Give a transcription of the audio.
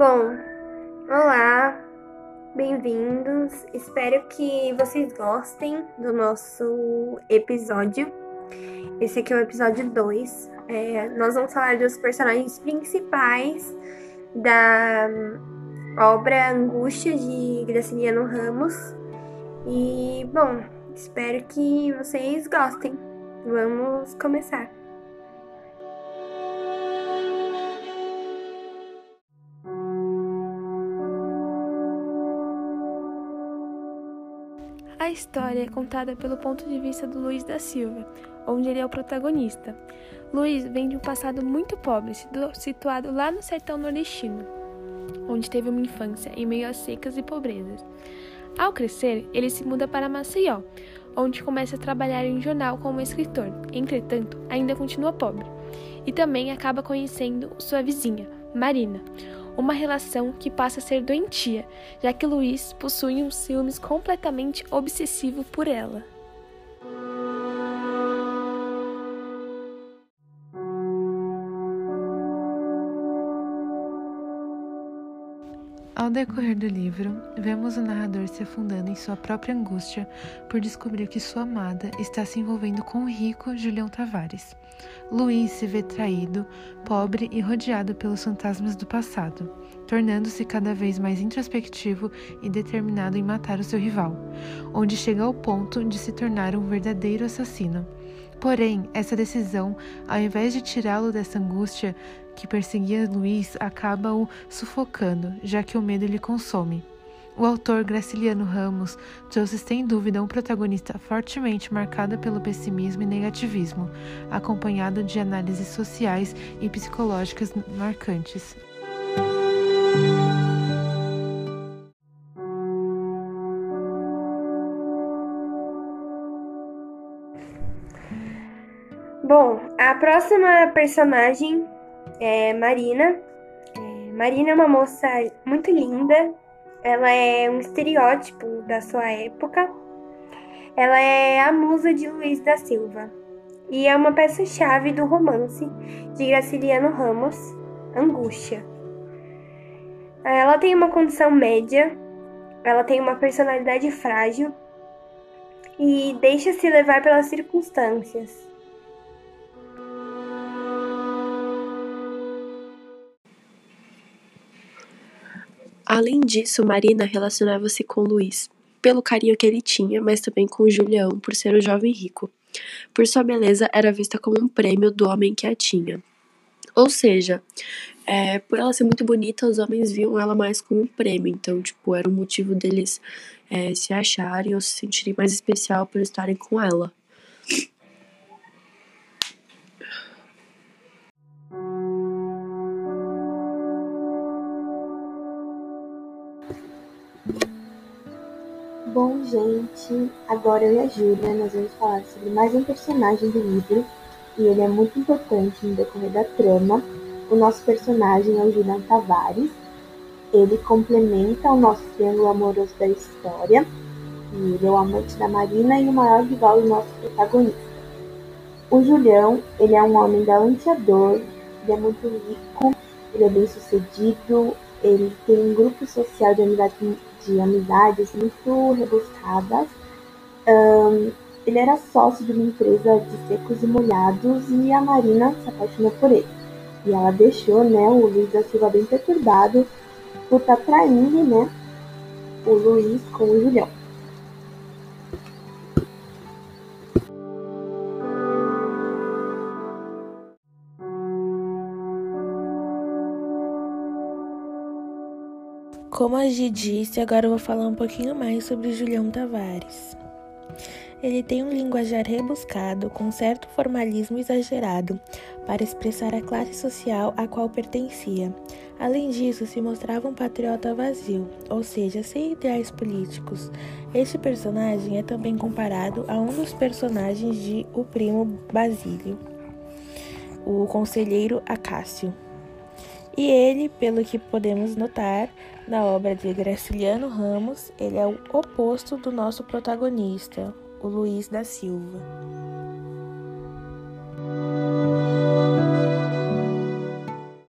Bom, olá, bem-vindos. Espero que vocês gostem do nosso episódio. Esse aqui é o episódio 2. É, nós vamos falar dos personagens principais da obra Angústia de Graciliano Ramos. E, bom, espero que vocês gostem. Vamos começar. A história é contada pelo ponto de vista do Luiz da Silva, onde ele é o protagonista. Luiz vem de um passado muito pobre, situado lá no sertão nordestino, onde teve uma infância em meio a secas e pobrezas. Ao crescer, ele se muda para Maceió, onde começa a trabalhar em um jornal como escritor. Entretanto, ainda continua pobre. E também acaba conhecendo sua vizinha, Marina, uma relação que passa a ser doentia, já que Luiz possui um ciúmes completamente obsessivo por ela. Ao decorrer do livro, vemos o narrador se afundando em sua própria angústia por descobrir que sua amada está se envolvendo com o rico Julião Tavares. Luiz se vê traído, pobre e rodeado pelos fantasmas do passado, tornando-se cada vez mais introspectivo e determinado em matar o seu rival, onde chega ao ponto de se tornar um verdadeiro assassino. Porém, essa decisão, ao invés de tirá-lo dessa angústia que perseguia Luiz, acaba o sufocando, já que o medo lhe consome. O autor Graciliano Ramos trouxe sem dúvida um protagonista fortemente marcado pelo pessimismo e negativismo, acompanhado de análises sociais e psicológicas marcantes. Bom, a próxima personagem é Marina. É, Marina é uma moça muito linda. Ela é um estereótipo da sua época. Ela é a musa de Luiz da Silva e é uma peça-chave do romance de Graciliano Ramos, Angústia. Ela tem uma condição média, ela tem uma personalidade frágil e deixa-se levar pelas circunstâncias. Além disso, Marina relacionava-se com Luiz, pelo carinho que ele tinha, mas também com Julião, por ser um jovem rico. Por sua beleza, era vista como um prêmio do homem que a tinha. Ou seja, é, por ela ser muito bonita, os homens viam ela mais como um prêmio. Então, tipo, era um motivo deles é, se acharem ou se sentirem mais especial por estarem com ela. Bom, gente, agora eu e a Júlia nós vamos falar sobre mais um personagem do livro e ele é muito importante no decorrer da trama. O nosso personagem é o Julian Tavares. Ele complementa o nosso triângulo amoroso da história. E ele é o amante da Marina e o maior rival do nosso protagonista. O Julião, ele é um homem galanteador, ele é muito rico, ele é bem sucedido, ele tem um grupo social de amizade de amizades muito rebuscadas. Um, ele era sócio de uma empresa de secos e molhados e a Marina se apaixonou por ele. E ela deixou né, o Luiz da Silva bem perturbado por estar tá traindo né, o Luiz com o Julião. Como a Gi disse, agora eu vou falar um pouquinho mais sobre Julião Tavares. Ele tem um linguajar rebuscado, com certo formalismo exagerado, para expressar a classe social a qual pertencia. Além disso, se mostrava um patriota vazio, ou seja, sem ideais políticos. Este personagem é também comparado a um dos personagens de O Primo Basílio, o conselheiro Acácio. E ele, pelo que podemos notar na obra de Graciliano Ramos, ele é o oposto do nosso protagonista, o Luiz da Silva.